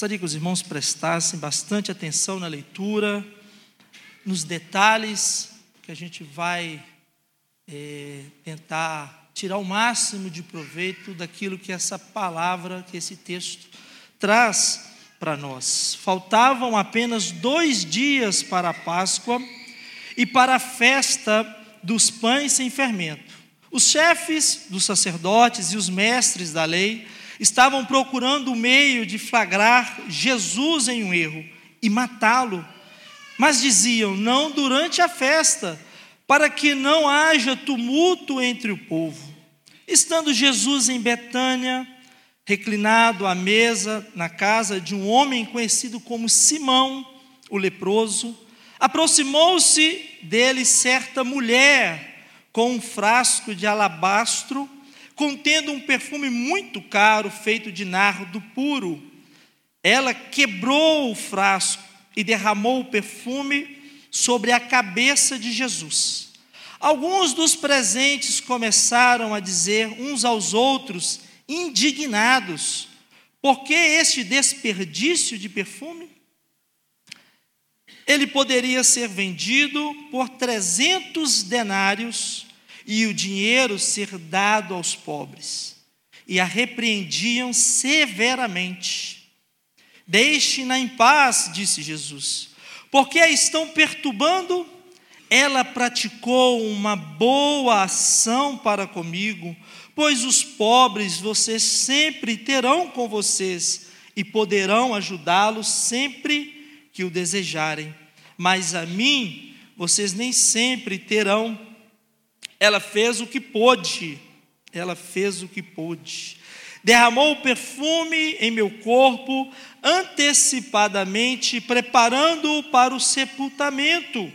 Gostaria que os irmãos prestassem bastante atenção na leitura, nos detalhes que a gente vai é, tentar tirar o máximo de proveito daquilo que essa palavra, que esse texto traz para nós. Faltavam apenas dois dias para a Páscoa e para a festa dos pães sem fermento. Os chefes dos sacerdotes e os mestres da lei estavam procurando o meio de flagrar Jesus em um erro e matá-lo, mas diziam: não durante a festa, para que não haja tumulto entre o povo. Estando Jesus em Betânia, reclinado à mesa na casa de um homem conhecido como Simão, o leproso, aproximou-se dele certa mulher com um frasco de alabastro contendo um perfume muito caro feito de nardo puro. Ela quebrou o frasco e derramou o perfume sobre a cabeça de Jesus. Alguns dos presentes começaram a dizer uns aos outros indignados: por que este desperdício de perfume? Ele poderia ser vendido por 300 denários e o dinheiro ser dado aos pobres. E a repreendiam severamente. Deixe-na em paz, disse Jesus, porque a estão perturbando. Ela praticou uma boa ação para comigo, pois os pobres vocês sempre terão com vocês e poderão ajudá-los sempre que o desejarem. Mas a mim vocês nem sempre terão. Ela fez o que pôde, ela fez o que pôde. Derramou o perfume em meu corpo antecipadamente, preparando-o para o sepultamento.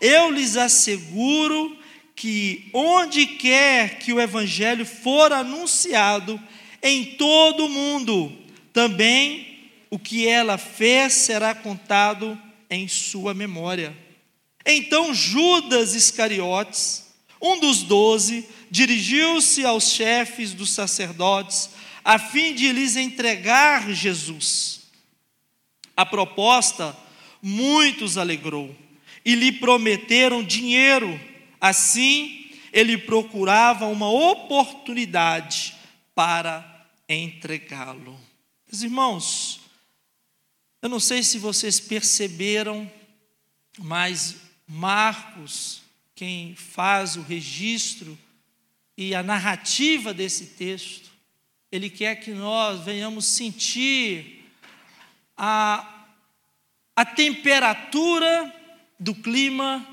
Eu lhes asseguro que onde quer que o evangelho for anunciado em todo o mundo, também o que ela fez será contado em sua memória. Então Judas Iscariotes, um dos doze, dirigiu-se aos chefes dos sacerdotes, a fim de lhes entregar Jesus. A proposta muitos alegrou e lhe prometeram dinheiro Assim, ele procurava uma oportunidade para entregá-lo. Meus irmãos, eu não sei se vocês perceberam, mas Marcos, quem faz o registro e a narrativa desse texto, ele quer que nós venhamos sentir a, a temperatura do clima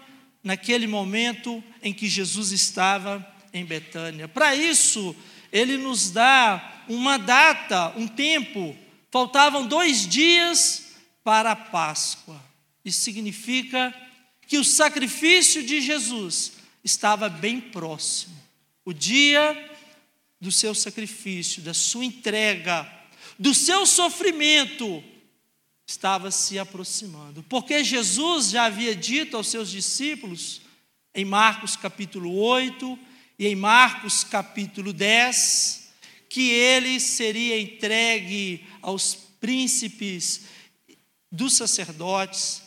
naquele momento em que Jesus estava em Betânia. Para isso, ele nos dá uma data, um tempo. Faltavam dois dias para a Páscoa. Isso significa que o sacrifício de Jesus estava bem próximo. O dia do seu sacrifício, da sua entrega, do seu sofrimento estava se aproximando. Porque Jesus já havia dito aos seus discípulos, em Marcos capítulo 8 e em Marcos capítulo 10, que ele seria entregue aos príncipes dos sacerdotes,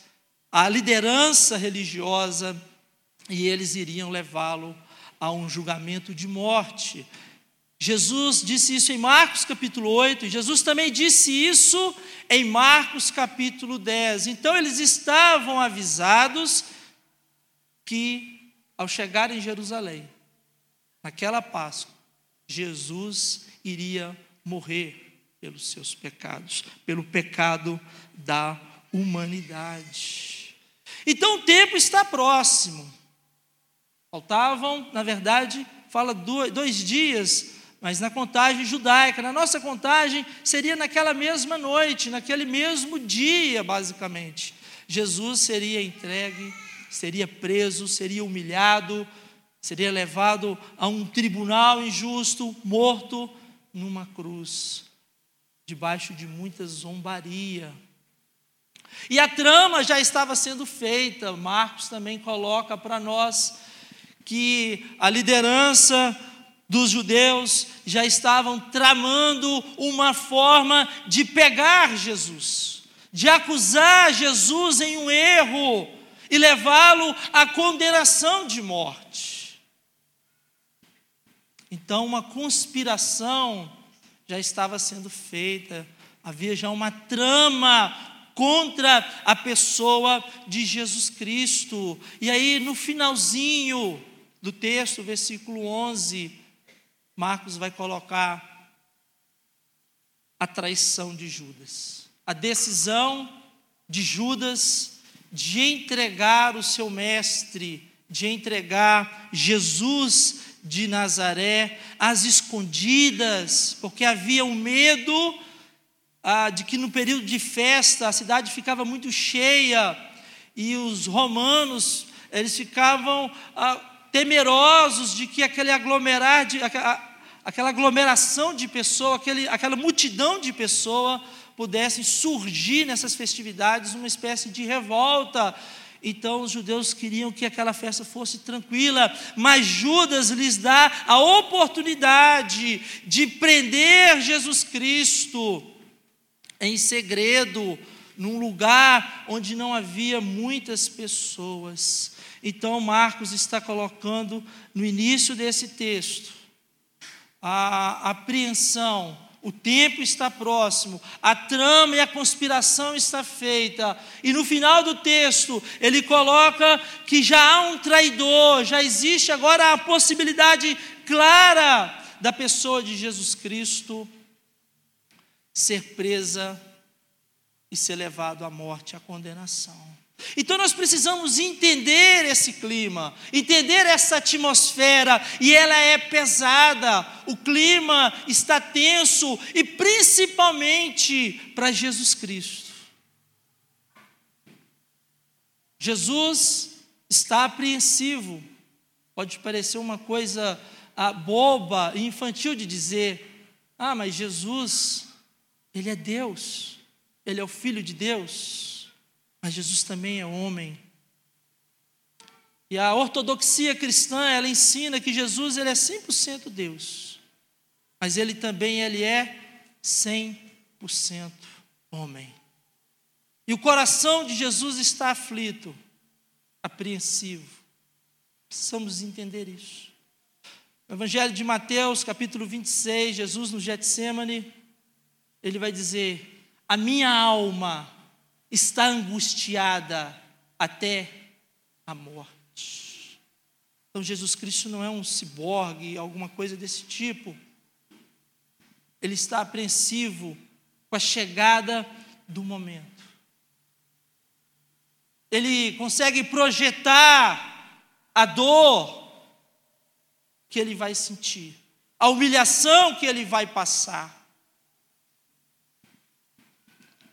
à liderança religiosa, e eles iriam levá-lo a um julgamento de morte. Jesus disse isso em Marcos capítulo 8, Jesus também disse isso em Marcos capítulo 10. Então eles estavam avisados que ao chegar em Jerusalém, naquela Páscoa, Jesus iria morrer pelos seus pecados, pelo pecado da humanidade. Então o tempo está próximo. Faltavam, na verdade, fala dois dias mas na contagem judaica, na nossa contagem, seria naquela mesma noite, naquele mesmo dia, basicamente. Jesus seria entregue, seria preso, seria humilhado, seria levado a um tribunal injusto, morto numa cruz, debaixo de muita zombaria. E a trama já estava sendo feita, Marcos também coloca para nós que a liderança dos judeus já estavam tramando uma forma de pegar Jesus, de acusar Jesus em um erro e levá-lo à condenação de morte. Então, uma conspiração já estava sendo feita, havia já uma trama contra a pessoa de Jesus Cristo. E aí, no finalzinho do texto, versículo 11, Marcos vai colocar a traição de Judas, a decisão de Judas de entregar o seu mestre, de entregar Jesus de Nazaré às escondidas, porque havia um medo ah, de que no período de festa a cidade ficava muito cheia e os romanos eles ficavam ah, temerosos de que aquele aglomerar de, aquela aglomeração de pessoas, aquele, aquela multidão de pessoas pudessem surgir nessas festividades uma espécie de revolta. Então os judeus queriam que aquela festa fosse tranquila, mas Judas lhes dá a oportunidade de prender Jesus Cristo em segredo, num lugar onde não havia muitas pessoas. Então, Marcos está colocando no início desse texto a apreensão, o tempo está próximo, a trama e a conspiração está feita, e no final do texto ele coloca que já há um traidor, já existe agora a possibilidade clara da pessoa de Jesus Cristo ser presa e ser levado à morte, à condenação. Então nós precisamos entender esse clima, entender essa atmosfera, e ela é pesada, o clima está tenso, e principalmente para Jesus Cristo. Jesus está apreensivo, pode parecer uma coisa ah, boba e infantil de dizer, ah, mas Jesus ele é Deus, ele é o Filho de Deus, mas Jesus também é homem. E a ortodoxia cristã, ela ensina que Jesus ele é 100% Deus, mas ele também ele é 100% homem. E o coração de Jesus está aflito, apreensivo. Precisamos entender isso. No Evangelho de Mateus, capítulo 26, Jesus no Getsemane, ele vai dizer: A minha alma está angustiada até a morte. Então, Jesus Cristo não é um ciborgue, alguma coisa desse tipo. Ele está apreensivo com a chegada do momento. Ele consegue projetar a dor que ele vai sentir, a humilhação que ele vai passar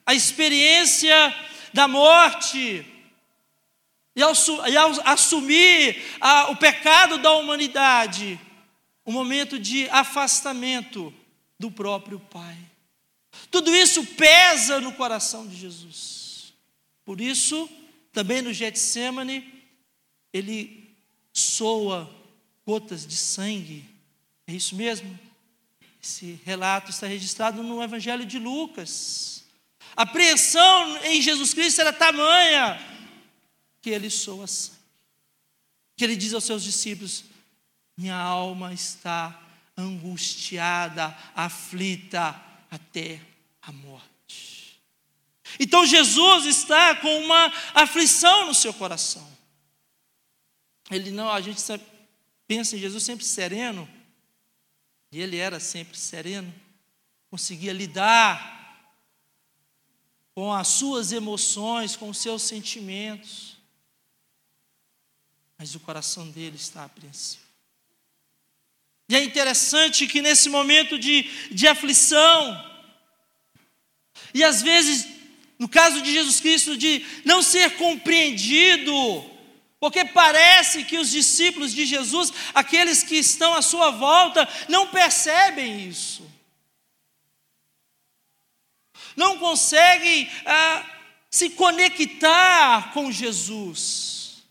a experiência da morte, e ao, e ao assumir a, o pecado da humanidade, um momento de afastamento do próprio Pai. Tudo isso pesa no coração de Jesus. Por isso, também no Getsemane, ele soa gotas de sangue. É isso mesmo? Esse relato está registrado no Evangelho de Lucas. A apreensão em Jesus Cristo era tamanha que ele soa sangue. Que ele diz aos seus discípulos: Minha alma está angustiada, aflita até a morte. Então Jesus está com uma aflição no seu coração. Ele não, a gente pensa em Jesus sempre sereno, e ele era sempre sereno, conseguia lidar com as suas emoções, com os seus sentimentos, mas o coração dele está apreensivo. E é interessante que nesse momento de, de aflição, e às vezes, no caso de Jesus Cristo, de não ser compreendido, porque parece que os discípulos de Jesus, aqueles que estão à sua volta, não percebem isso não conseguem ah, se conectar com Jesus.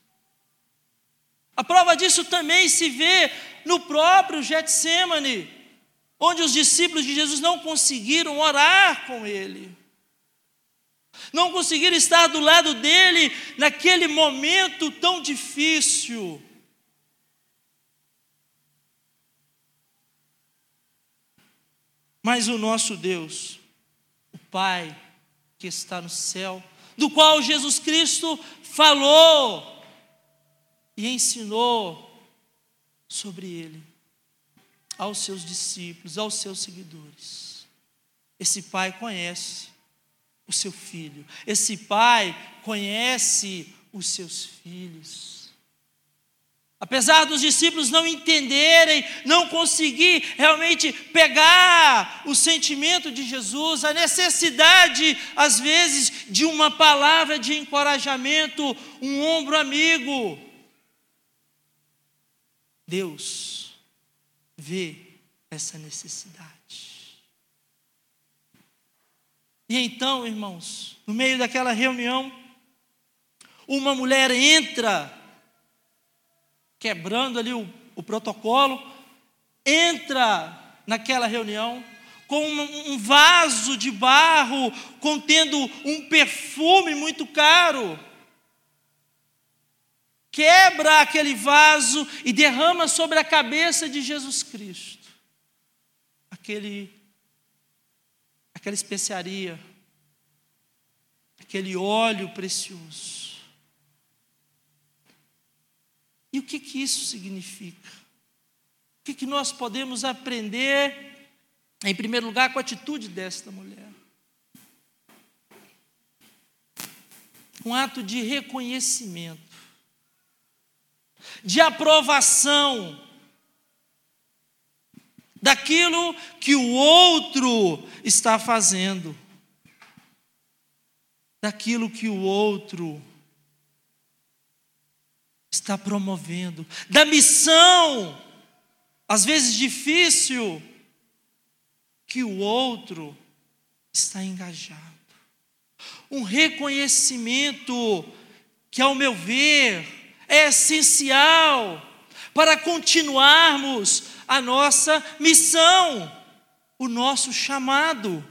A prova disso também se vê no próprio Getsemane, onde os discípulos de Jesus não conseguiram orar com ele. Não conseguiram estar do lado dele naquele momento tão difícil. Mas o nosso Deus, Pai que está no céu, do qual Jesus Cristo falou e ensinou sobre ele aos seus discípulos, aos seus seguidores. Esse pai conhece o seu filho, esse pai conhece os seus filhos. Apesar dos discípulos não entenderem, não conseguir realmente pegar o sentimento de Jesus, a necessidade, às vezes, de uma palavra de encorajamento, um ombro amigo. Deus vê essa necessidade. E então, irmãos, no meio daquela reunião, uma mulher entra quebrando ali o, o protocolo, entra naquela reunião com um vaso de barro contendo um perfume muito caro. Quebra aquele vaso e derrama sobre a cabeça de Jesus Cristo aquele aquela especiaria, aquele óleo precioso. E o que, que isso significa? O que, que nós podemos aprender, em primeiro lugar, com a atitude desta mulher? Um ato de reconhecimento, de aprovação daquilo que o outro está fazendo, daquilo que o outro está promovendo, da missão, às vezes difícil, que o outro está engajado. Um reconhecimento que, ao meu ver, é essencial para continuarmos a nossa missão, o nosso chamado.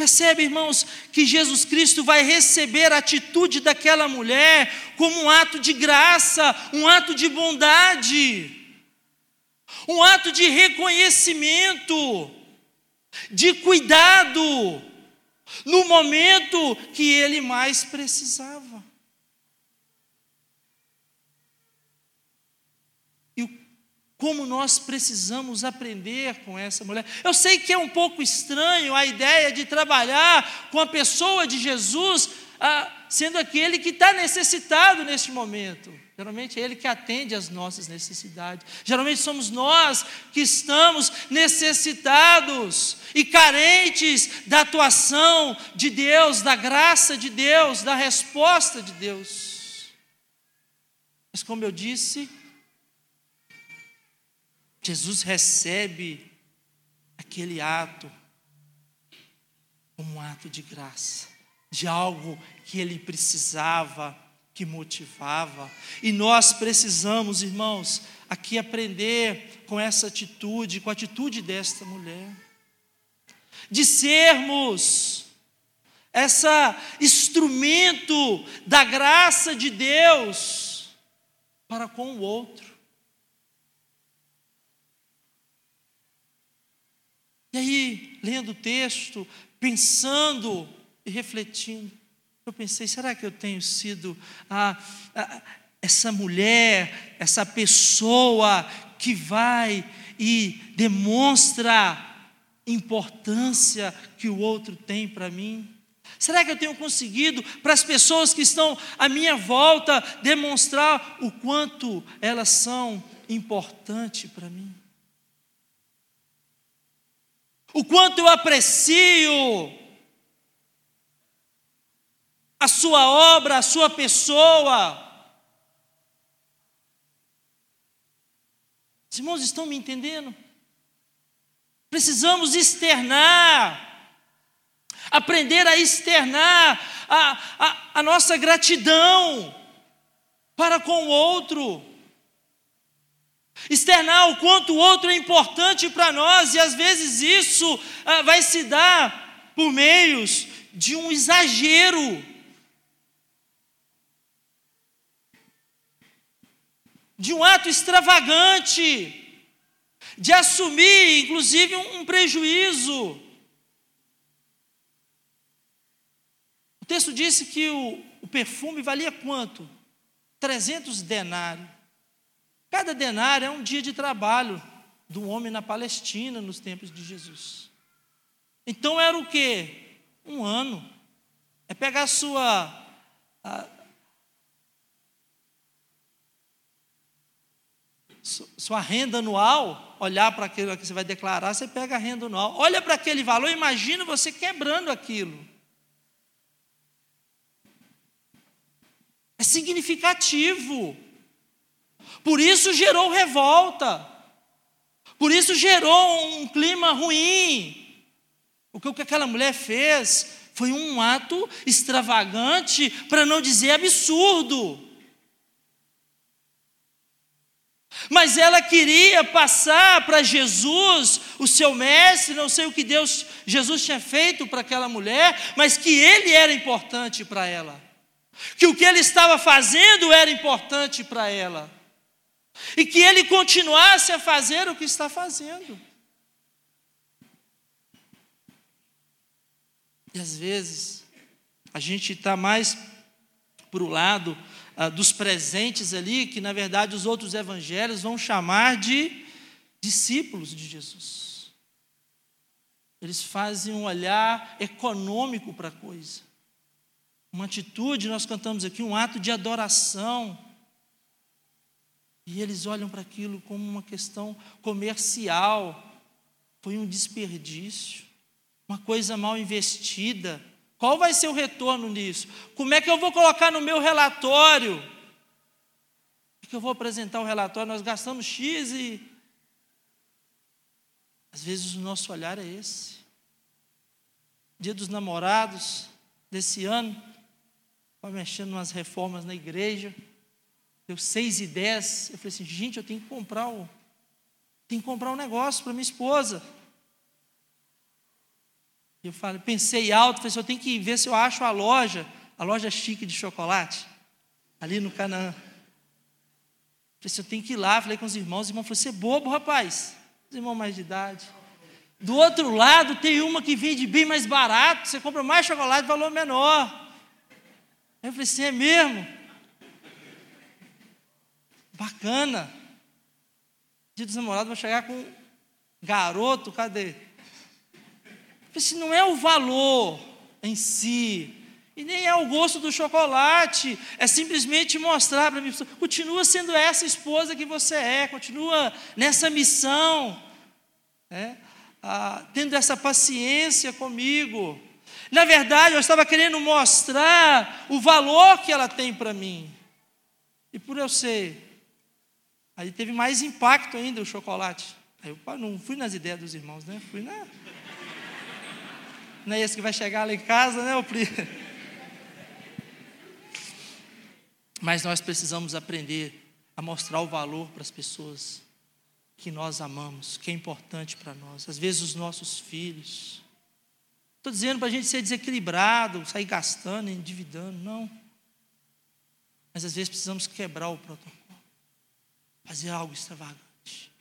Percebe, irmãos, que Jesus Cristo vai receber a atitude daquela mulher como um ato de graça, um ato de bondade, um ato de reconhecimento, de cuidado, no momento que ele mais precisava. Como nós precisamos aprender com essa mulher. Eu sei que é um pouco estranho a ideia de trabalhar com a pessoa de Jesus, ah, sendo aquele que está necessitado neste momento. Geralmente é Ele que atende às nossas necessidades. Geralmente somos nós que estamos necessitados e carentes da atuação de Deus, da graça de Deus, da resposta de Deus. Mas como eu disse, Jesus recebe aquele ato como um ato de graça, de algo que ele precisava, que motivava. E nós precisamos, irmãos, aqui aprender com essa atitude, com a atitude desta mulher, de sermos essa instrumento da graça de Deus para com o outro. E aí, lendo o texto, pensando e refletindo, eu pensei: será que eu tenho sido a, a, essa mulher, essa pessoa que vai e demonstra importância que o outro tem para mim? Será que eu tenho conseguido para as pessoas que estão à minha volta demonstrar o quanto elas são importantes para mim? O quanto eu aprecio a sua obra, a sua pessoa. Os irmãos estão me entendendo? Precisamos externar, aprender a externar a, a, a nossa gratidão para com o outro. Externar o quanto o outro é importante para nós, e às vezes isso ah, vai se dar por meios de um exagero. De um ato extravagante, de assumir, inclusive, um, prejuízo. O texto disse que o, o perfume valia quanto? 300 denários. Cada denário é um dia de trabalho do homem na Palestina nos tempos de Jesus. Então era o quê? Um ano. É pegar a sua. A, sua renda anual, olhar para aquilo que você vai declarar, você pega a renda anual. Olha para aquele valor, imagina você quebrando aquilo. É significativo. Por isso gerou revolta. Por isso gerou um clima ruim. O que aquela mulher fez foi um ato extravagante, para não dizer absurdo. Mas ela queria passar para Jesus, o seu mestre, não sei o que Deus, Jesus tinha feito para aquela mulher, mas que ele era importante para ela. Que o que ele estava fazendo era importante para ela e que ele continuasse a fazer o que está fazendo. E às vezes, a gente está mais para o lado ah, dos presentes ali, que na verdade os outros evangelhos vão chamar de discípulos de Jesus. Eles fazem um olhar econômico para a coisa. Uma atitude, nós cantamos aqui, um ato de adoração e eles olham para aquilo como uma questão comercial. Foi um desperdício, uma coisa mal investida. Qual vai ser o retorno nisso? Como é que eu vou colocar no meu relatório? O que eu vou apresentar o relatório? Nós gastamos X e. Às vezes o nosso olhar é esse. Dia dos namorados desse ano, vai mexendo umas reformas na igreja deu seis e dez. Eu falei assim, gente, eu tenho que comprar o, tenho que comprar um negócio para minha esposa. Eu falei, pensei alto, falei assim, eu tenho que ver se eu acho a loja, a loja chique de chocolate, ali no Canaã. Falei assim, eu tenho que ir lá, falei com os irmãos, os irmãos falaram, você é bobo, rapaz. Os irmãos mais de idade. Do outro lado tem uma que vende bem mais barato, você compra mais chocolate, valor menor. Aí eu falei assim, é mesmo? Bacana. Dia dos namorados vai chegar com garoto, cadê? Esse não é o valor em si, e nem é o gosto do chocolate, é simplesmente mostrar para mim, continua sendo essa esposa que você é, continua nessa missão, né? ah, tendo essa paciência comigo. Na verdade, eu estava querendo mostrar o valor que ela tem para mim, e por eu ser Aí teve mais impacto ainda o chocolate. Aí eu não fui nas ideias dos irmãos, né? Fui na. Não é esse que vai chegar lá em casa, né? O pri... Mas nós precisamos aprender a mostrar o valor para as pessoas que nós amamos, que é importante para nós. Às vezes os nossos filhos. Estou dizendo para a gente ser desequilibrado, sair gastando, endividando, não. Mas às vezes precisamos quebrar o protocolo fazer algo extravagante,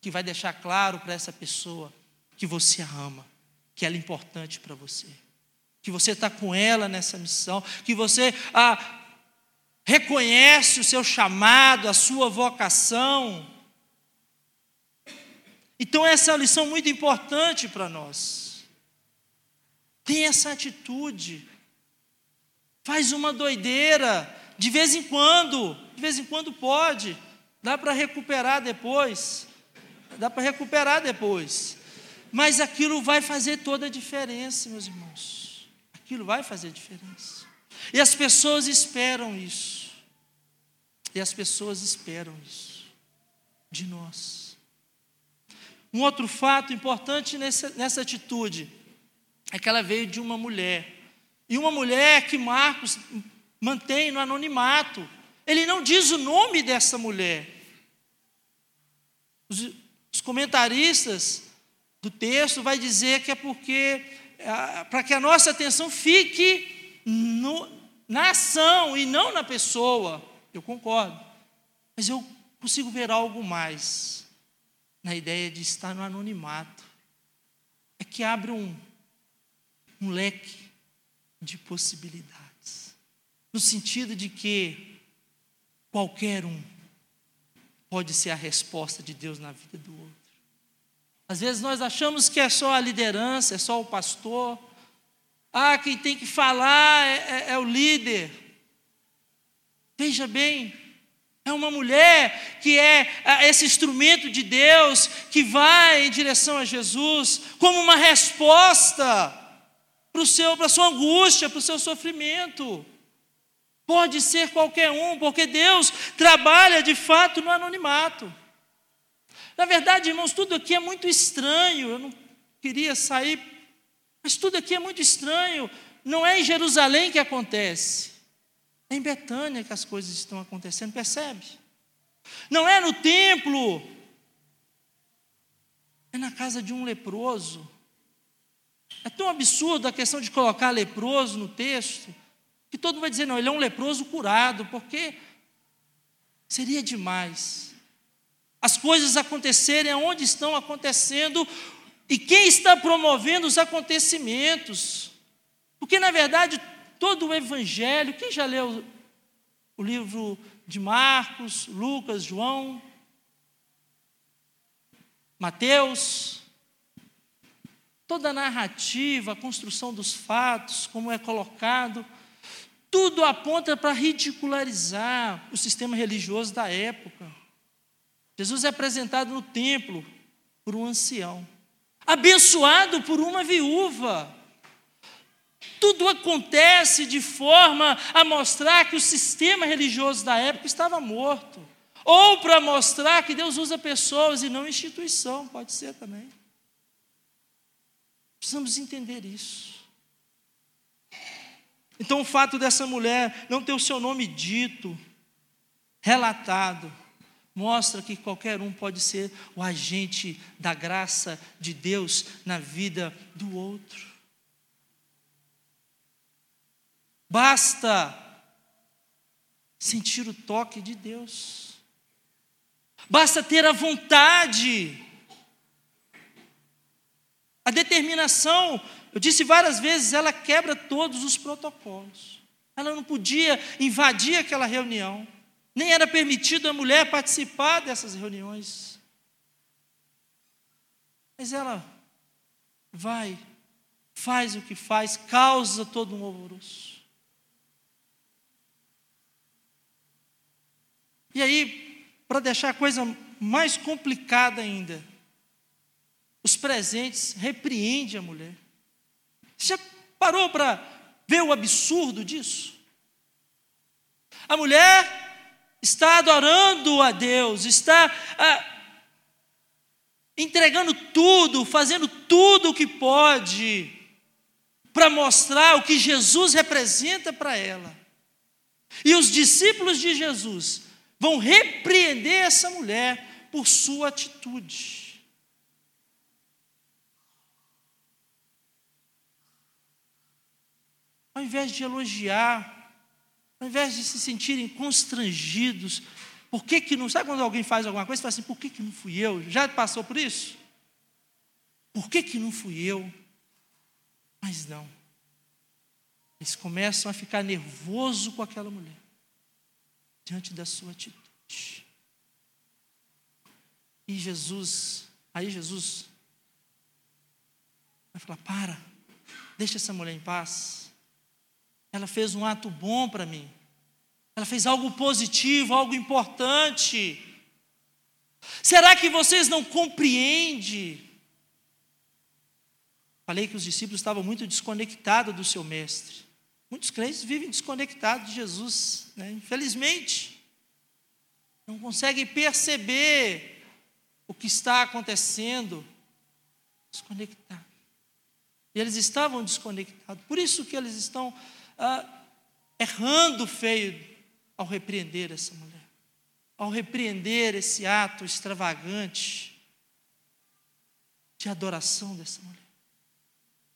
que vai deixar claro para essa pessoa que você a ama, que ela é importante para você, que você está com ela nessa missão, que você ah, reconhece o seu chamado, a sua vocação. Então, essa é uma lição muito importante para nós. Tem essa atitude. Faz uma doideira, de vez em quando, de vez em quando pode. Dá para recuperar depois. Dá para recuperar depois. Mas aquilo vai fazer toda a diferença, meus irmãos. Aquilo vai fazer diferença. E as pessoas esperam isso. E as pessoas esperam isso de nós. Um outro fato importante nessa, nessa atitude é que ela veio de uma mulher. E uma mulher que Marcos mantém no anonimato. Ele não diz o nome dessa mulher. Os, os comentaristas do texto vai dizer que é porque para que a nossa atenção fique no, na ação e não na pessoa. Eu concordo. Mas eu consigo ver algo mais na ideia de estar no anonimato. É que abre um, um leque de possibilidades. No sentido de que qualquer um pode ser a resposta de Deus na vida do outro. Às vezes nós achamos que é só a liderança, é só o pastor. Ah, quem tem que falar é, é, é o líder. Veja bem, é uma mulher que é esse instrumento de Deus que vai em direção a Jesus como uma resposta para a sua angústia, para o seu sofrimento. Pode ser qualquer um, porque Deus trabalha de fato no anonimato. Na verdade, irmãos, tudo aqui é muito estranho. Eu não queria sair, mas tudo aqui é muito estranho. Não é em Jerusalém que acontece, é em Betânia que as coisas estão acontecendo, percebe? Não é no templo, é na casa de um leproso. É tão absurdo a questão de colocar leproso no texto, que todo mundo vai dizer, não, ele é um leproso curado, porque seria demais as coisas acontecerem onde estão acontecendo e quem está promovendo os acontecimentos. Porque, na verdade, todo o Evangelho, quem já leu o livro de Marcos, Lucas, João, Mateus, toda a narrativa, a construção dos fatos, como é colocado, tudo aponta para ridicularizar o sistema religioso da época. Jesus é apresentado no templo por um ancião, abençoado por uma viúva. Tudo acontece de forma a mostrar que o sistema religioso da época estava morto, ou para mostrar que Deus usa pessoas e não instituição, pode ser também. Precisamos entender isso. Então, o fato dessa mulher não ter o seu nome dito, relatado, mostra que qualquer um pode ser o agente da graça de Deus na vida do outro. Basta sentir o toque de Deus, basta ter a vontade, a determinação. Eu disse várias vezes, ela quebra todos os protocolos. Ela não podia invadir aquela reunião. Nem era permitido a mulher participar dessas reuniões. Mas ela vai, faz o que faz, causa todo um alvoroço. E aí, para deixar a coisa mais complicada ainda, os presentes repreendem a mulher. Você já parou para ver o absurdo disso? A mulher está adorando a Deus, está ah, entregando tudo, fazendo tudo o que pode para mostrar o que Jesus representa para ela. E os discípulos de Jesus vão repreender essa mulher por sua atitude. Ao invés de elogiar, ao invés de se sentirem constrangidos, por que, que não. Sabe quando alguém faz alguma coisa e fala assim, por que, que não fui eu? Já passou por isso? Por que, que não fui eu? Mas não. Eles começam a ficar nervoso com aquela mulher, diante da sua atitude. E Jesus, aí Jesus vai falar: para, deixa essa mulher em paz. Ela fez um ato bom para mim. Ela fez algo positivo, algo importante. Será que vocês não compreendem? Falei que os discípulos estavam muito desconectados do seu mestre. Muitos crentes vivem desconectados de Jesus, né? infelizmente. Não conseguem perceber o que está acontecendo. Desconectados. E eles estavam desconectados. Por isso que eles estão ah, errando feio ao repreender essa mulher. ao repreender esse ato extravagante de adoração dessa mulher.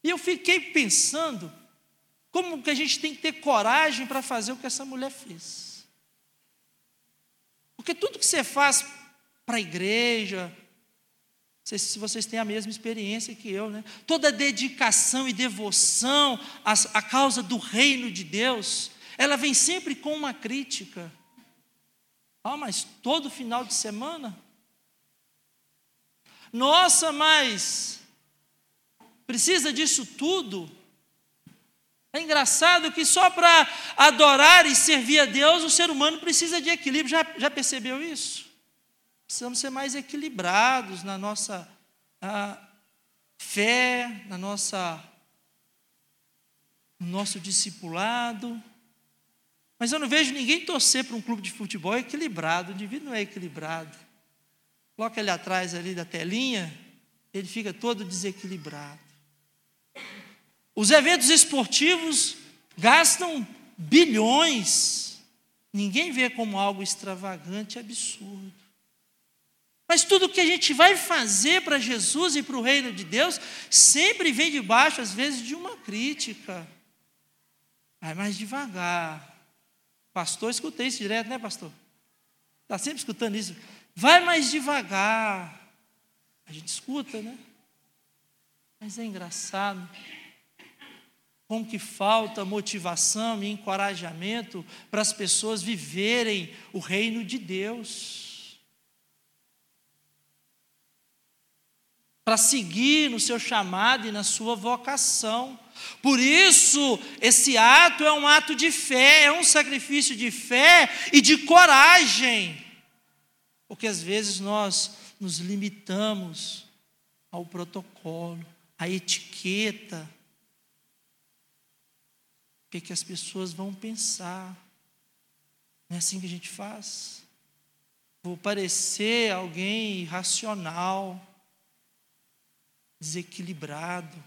E eu fiquei pensando como que a gente tem que ter coragem para fazer o que essa mulher fez. Porque tudo que você faz para a igreja, sei se vocês têm a mesma experiência que eu, né? Toda dedicação e devoção à, à causa do reino de Deus, ela vem sempre com uma crítica. Ah, mas todo final de semana? Nossa, mas precisa disso tudo? É engraçado que só para adorar e servir a Deus o ser humano precisa de equilíbrio. Já, já percebeu isso? Precisamos ser mais equilibrados na nossa fé, na nossa, no nosso discipulado. Mas eu não vejo ninguém torcer para um clube de futebol equilibrado. O indivíduo não é equilibrado. Coloca ele atrás ali da telinha, ele fica todo desequilibrado. Os eventos esportivos gastam bilhões. Ninguém vê como algo extravagante, absurdo. Mas tudo que a gente vai fazer para Jesus e para o reino de Deus sempre vem debaixo, às vezes, de uma crítica. Vai mais devagar. Pastor, escutei isso direto, né, pastor? Está sempre escutando isso. Vai mais devagar. A gente escuta, né? Mas é engraçado como que falta motivação e encorajamento para as pessoas viverem o reino de Deus. Para seguir no seu chamado e na sua vocação. Por isso, esse ato é um ato de fé, é um sacrifício de fé e de coragem. Porque às vezes nós nos limitamos ao protocolo, à etiqueta, o que, é que as pessoas vão pensar. Não é assim que a gente faz. Vou parecer alguém irracional, desequilibrado.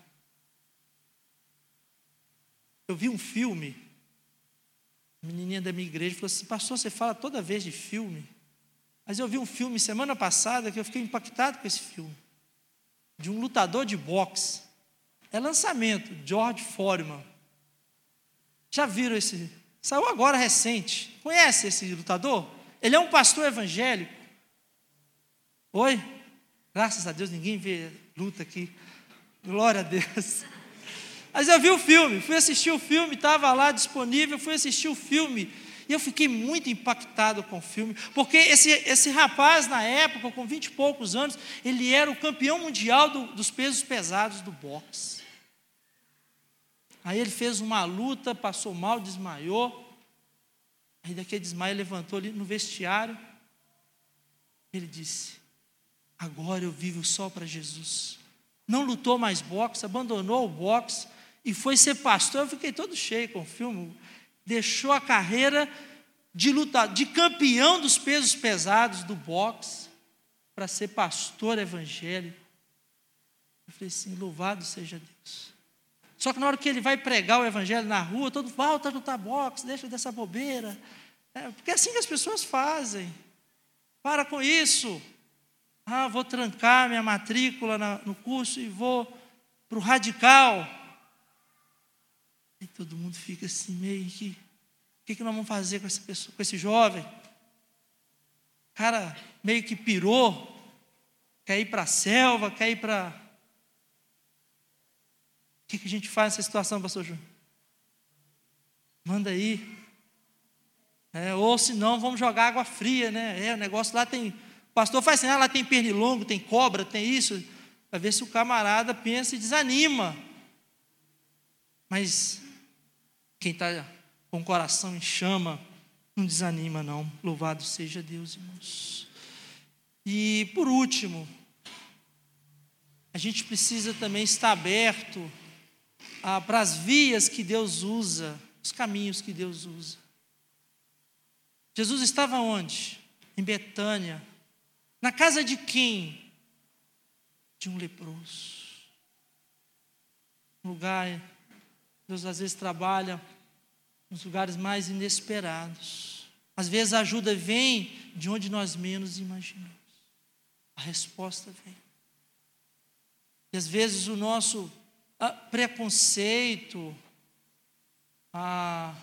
Eu vi um filme, a menininha da minha igreja falou assim: Pastor, você fala toda vez de filme. Mas eu vi um filme semana passada que eu fiquei impactado com esse filme. De um lutador de boxe. É lançamento, George Foreman. Já viram esse? Saiu agora recente. Conhece esse lutador? Ele é um pastor evangélico. Oi? Graças a Deus ninguém vê luta aqui. Glória a Deus. Mas eu vi o filme, fui assistir o filme, estava lá disponível, fui assistir o filme. E eu fiquei muito impactado com o filme, porque esse, esse rapaz, na época, com vinte e poucos anos, ele era o campeão mundial do, dos pesos pesados do boxe. Aí ele fez uma luta, passou mal, desmaiou. Aí daquele desmaio levantou ali no vestiário. Ele disse: Agora eu vivo só para Jesus. Não lutou mais boxe, abandonou o boxe e foi ser pastor. Eu fiquei todo cheio com o filme. Deixou a carreira de lutar, de campeão dos pesos pesados do boxe para ser pastor evangélico. Eu falei assim: louvado seja Deus. Só que na hora que ele vai pregar o evangelho na rua, todo volta no tabox, deixa dessa bobeira. É, porque é assim que as pessoas fazem. Para com isso. Ah, vou trancar minha matrícula na, no curso e vou para o radical. E todo mundo fica assim, meio que. O que, que nós vamos fazer com essa pessoa, com esse jovem? O cara meio que pirou, quer ir para a selva, quer ir para que, que a gente faz nessa situação, pastor Júnior? Manda aí. É, ou se não, vamos jogar água fria, né? É, o negócio lá tem. O pastor faz assim, ah, lá tem pernilongo, tem cobra, tem isso. Para ver se o camarada pensa e desanima. Mas quem está com o coração em chama, não desanima, não. Louvado seja Deus, irmãos. E por último, a gente precisa também estar aberto para as vias que Deus usa, os caminhos que Deus usa. Jesus estava onde? Em Betânia. Na casa de quem? De um leproso. Um lugar, Deus às vezes trabalha nos lugares mais inesperados. Às vezes a ajuda vem de onde nós menos imaginamos. A resposta vem. E às vezes o nosso ah, preconceito ah,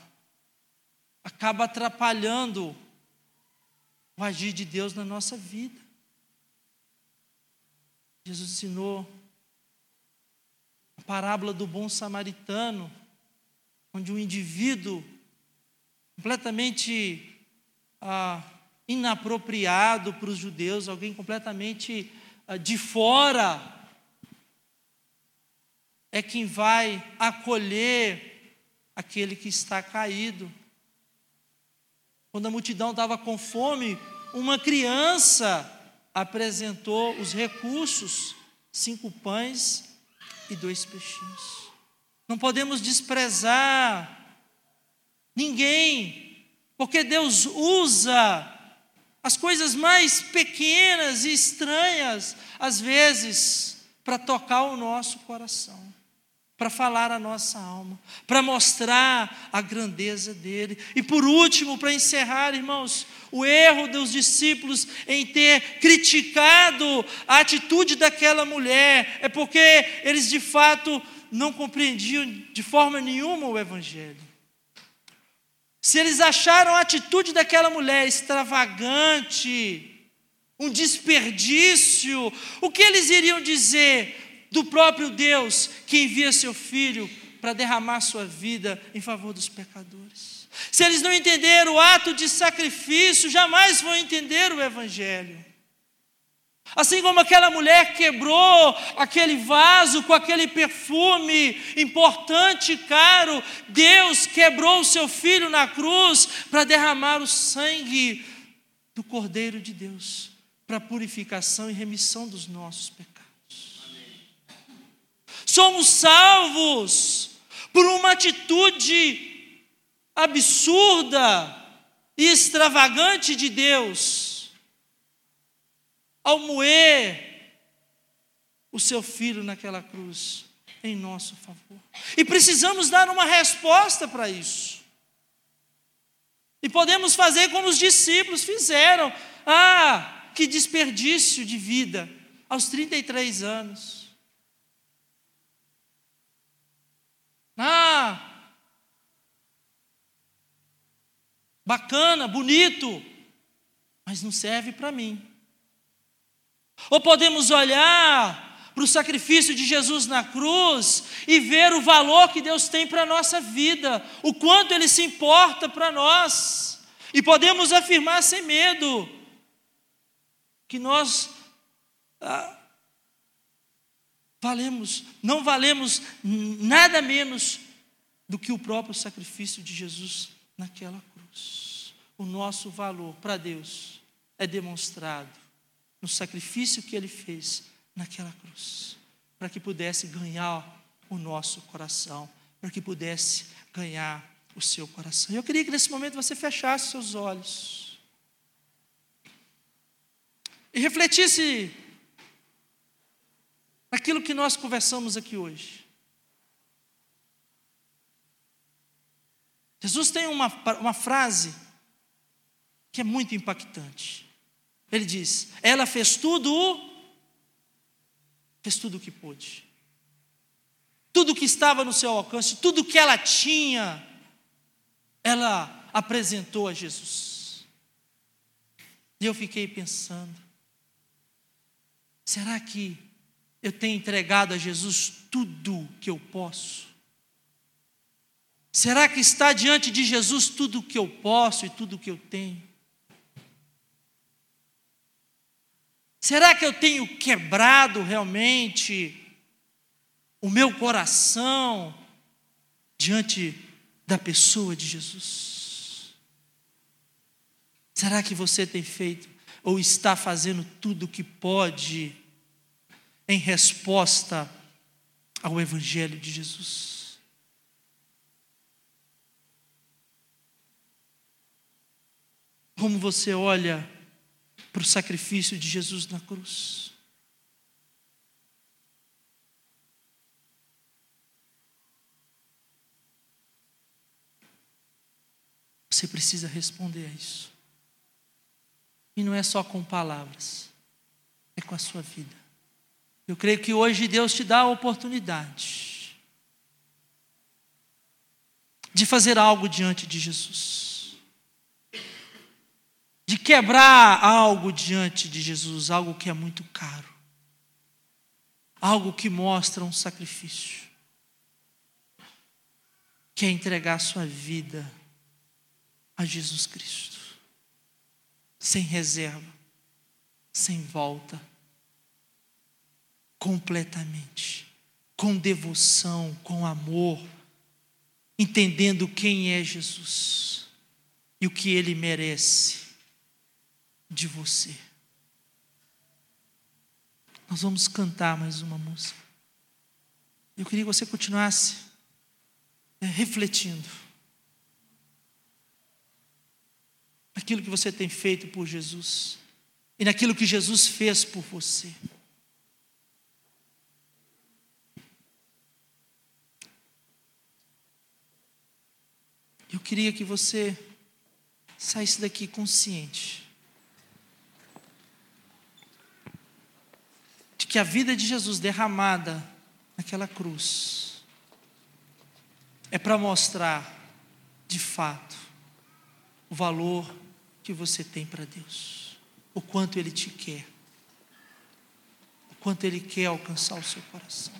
acaba atrapalhando o agir de Deus na nossa vida. Jesus ensinou a parábola do bom samaritano, onde um indivíduo completamente ah, inapropriado para os judeus, alguém completamente ah, de fora, é quem vai acolher aquele que está caído. Quando a multidão estava com fome, uma criança apresentou os recursos: cinco pães e dois peixinhos. Não podemos desprezar ninguém, porque Deus usa as coisas mais pequenas e estranhas, às vezes, para tocar o nosso coração para falar a nossa alma, para mostrar a grandeza dele. E por último, para encerrar, irmãos, o erro dos discípulos em ter criticado a atitude daquela mulher é porque eles de fato não compreendiam de forma nenhuma o Evangelho. Se eles acharam a atitude daquela mulher extravagante, um desperdício, o que eles iriam dizer do próprio Deus que envia seu filho para derramar sua vida em favor dos pecadores. Se eles não entenderam o ato de sacrifício, jamais vão entender o Evangelho. Assim como aquela mulher quebrou aquele vaso com aquele perfume importante e caro, Deus quebrou o seu filho na cruz para derramar o sangue do Cordeiro de Deus para purificação e remissão dos nossos pecados. Somos salvos por uma atitude absurda e extravagante de Deus ao moer o seu filho naquela cruz em nosso favor. E precisamos dar uma resposta para isso. E podemos fazer como os discípulos fizeram. Ah, que desperdício de vida aos 33 anos. Ah, bacana, bonito, mas não serve para mim. Ou podemos olhar para o sacrifício de Jesus na cruz e ver o valor que Deus tem para a nossa vida, o quanto Ele se importa para nós, e podemos afirmar sem medo que nós ah, valemos, não valemos nada menos do que o próprio sacrifício de Jesus naquela cruz. O nosso valor para Deus é demonstrado no sacrifício que ele fez naquela cruz, para que pudesse ganhar o nosso coração, para que pudesse ganhar o seu coração. Eu queria que nesse momento você fechasse seus olhos e refletisse naquilo que nós conversamos aqui hoje. Jesus tem uma, uma frase que é muito impactante. Ele diz: Ela fez tudo, fez tudo o que pôde. Tudo que estava no seu alcance, tudo que ela tinha, ela apresentou a Jesus. E eu fiquei pensando: será que eu tenho entregado a Jesus tudo que eu posso? Será que está diante de Jesus tudo o que eu posso e tudo o que eu tenho? Será que eu tenho quebrado realmente o meu coração diante da pessoa de Jesus? Será que você tem feito ou está fazendo tudo o que pode em resposta ao Evangelho de Jesus. Como você olha para o sacrifício de Jesus na cruz? Você precisa responder a isso. E não é só com palavras, é com a sua vida. Eu creio que hoje Deus te dá a oportunidade de fazer algo diante de Jesus, de quebrar algo diante de Jesus, algo que é muito caro, algo que mostra um sacrifício, que é entregar sua vida a Jesus Cristo, sem reserva, sem volta completamente, com devoção, com amor, entendendo quem é Jesus e o que ele merece de você. Nós vamos cantar mais uma música. Eu queria que você continuasse é, refletindo naquilo que você tem feito por Jesus e naquilo que Jesus fez por você. Eu queria que você saísse daqui consciente de que a vida de Jesus derramada naquela cruz é para mostrar, de fato, o valor que você tem para Deus, o quanto Ele te quer, o quanto Ele quer alcançar o seu coração.